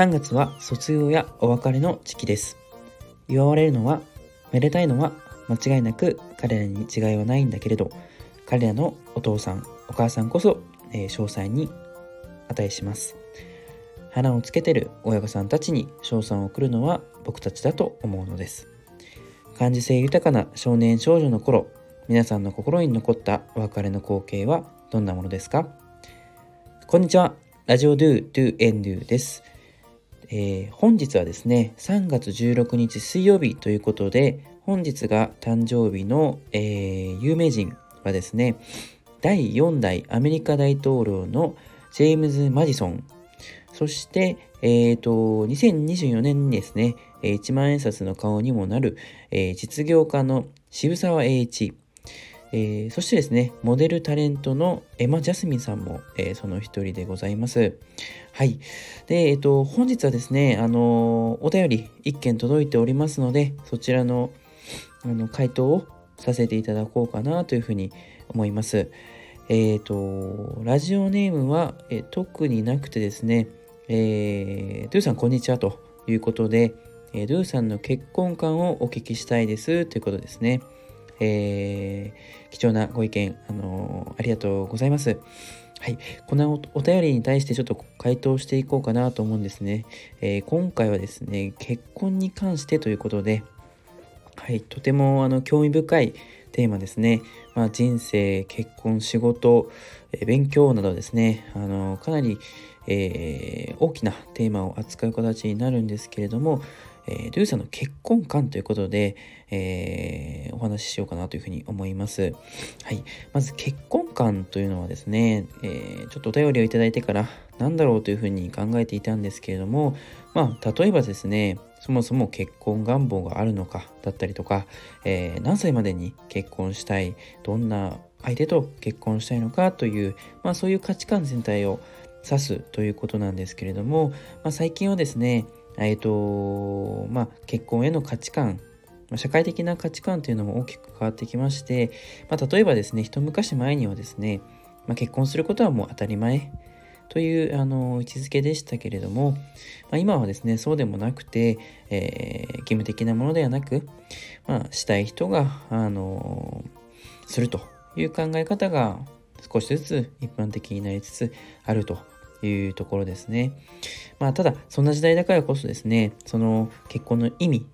3月は卒業やお別れの時期です。祝われるのは、めでたいのは間違いなく彼らに違いはないんだけれど、彼らのお父さん、お母さんこそ、えー、詳細に値します。花をつけてる親御さんたちに賞賛を送るのは僕たちだと思うのです。感受性豊かな少年少女の頃、皆さんの心に残ったお別れの光景はどんなものですか？こんにちは。ラジオドゥドゥエンドゥです。えー、本日はですね、3月16日水曜日ということで、本日が誕生日の、えー、有名人はですね、第4代アメリカ大統領のジェームズ・マジソン。そして、えっ、ー、と、2024年にですね、1万円札の顔にもなる、えー、実業家の渋沢栄一、えー、そしてですね、モデルタレントのエマ・ジャスミンさんも、えー、その一人でございます。はい。で、えっ、ー、と、本日はですね、あのお便り一件届いておりますので、そちらの、あの、回答をさせていただこうかなというふうに思います。えっ、と、ラジオネームは、え特になくてですね、えー、ドゥさんこんにちはということで、えー、ドゥさんの結婚観をお聞きしたいですということですね。えー、貴重なご意見、あのー、ありがとうございます。はい。このお便りに対してちょっと回答していこうかなと思うんですね。えー、今回はですね、結婚に関してということで、はい、とてもあの興味深いテーマですね。まあ、人生、結婚、仕事、え勉強などですね、あのかなり、えー、大きなテーマを扱う形になるんですけれども、えー、ドゥーさんの結婚観ということで、えー、お話ししようかなというふうに思います。はい。まず結婚観というのはですね、えー、ちょっとお便りをいただいてから何だろうというふうに考えていたんですけれども、まあ、例えばですね、そもそも結婚願望があるのかだったりとか、えー、何歳までに結婚したい、どんな相手と結婚したいのかという、まあそういう価値観全体を指すということなんですけれども、まあ、最近はですね、え、ー、と、まあ、結婚への価値観、社会的な価値観というのも大きく変わってきまして、まあ、例えばですね、一昔前にはですね、まあ、結婚することはもう当たり前というあの位置づけでしたけれども、まあ、今はですね、そうでもなくて、えー、義務的なものではなく、まあ、したい人が、あのするという考え方が少しずつ一般的になりつつあるというところですね。まあ、ただ、そんな時代だからこそですね、その結婚の意味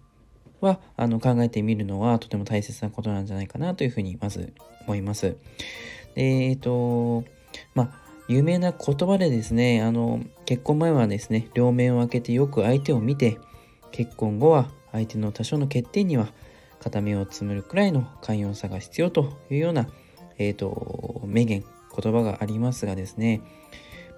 はあの考えてみるのはとても大切なことなんじゃないかなというふうにまず思います。で、えっ、ー、と、まあ、有名な言葉でですね、あの、結婚前はですね、両面を開けてよく相手を見て、結婚後は相手の多少の欠点には片目をつむるくらいの寛容さが必要というような、えっ、ー、と、名言、言葉がありますがですね、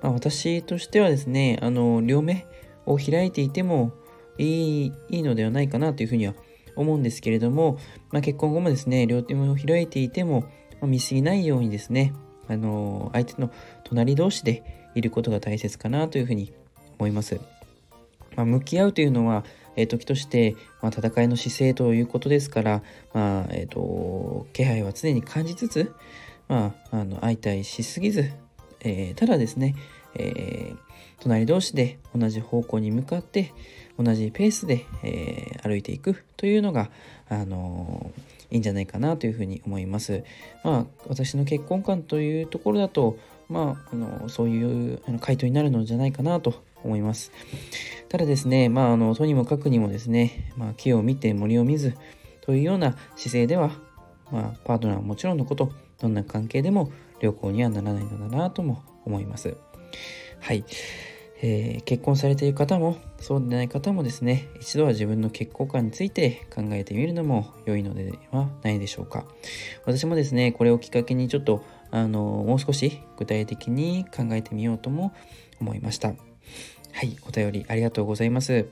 まあ、私としてはですね、あの、両目を開いていてもいいいいのではないかなというふうには思うんですけれども、まあ、結婚後もですね、両手を開いていても、まあ、見過ぎないようにですね、あの、相手の隣同士でいることが大切かなというふうに思います。まあ、向き合うというのは、えー、時として、まあ、戦いの姿勢ということですから、まあえーと、気配は常に感じつつ、まあ、あの相対しすぎず、えー、ただですね、えー、隣同士で同じ方向に向かって同じペースで、えー、歩いていくというのが、あのいいんじゃないかなというふうに思います。まあ、私の結婚観というところだと、まあ、あのそういうあの回答になるのじゃないかなと思います。ただですね、まあ、あのとにもかくにもですね、まあ、木を見て森を見ずというような姿勢では、まあ、パートナーはもちろんのこと、どんな関係でも良好にはならないのだなとも思います。はい。えー、結婚されている方もそうでない方もですね一度は自分の結婚観について考えてみるのも良いのではないでしょうか私もですねこれをきっかけにちょっとあのもう少し具体的に考えてみようとも思いましたはいお便りありがとうございます、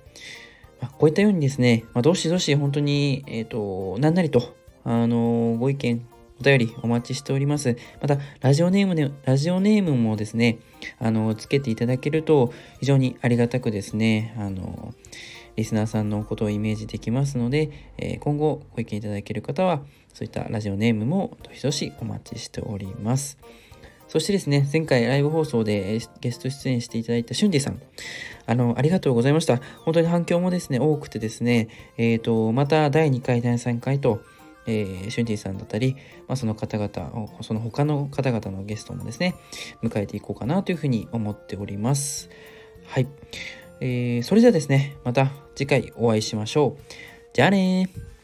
まあ、こういったようにですね、まあ、どしどし本当にえっ、ー、と何なりとあのご意見お便りお待ちしております。また、ラジオネームで、ラジオネームもですね、あの、つけていただけると非常にありがたくですね、あの、リスナーさんのことをイメージできますので、えー、今後ご意見いただける方は、そういったラジオネームもどしどしお待ちしております。そしてですね、前回ライブ放送でゲスト出演していただいたシュンディさん、あの、ありがとうございました。本当に反響もですね、多くてですね、えっ、ー、と、また第2回、第3回と、えー、シュンティさんだったり、まあ、その方々、その他の方々のゲストもですね、迎えていこうかなというふうに思っております。はい。えー、それではですね、また次回お会いしましょう。じゃあねー。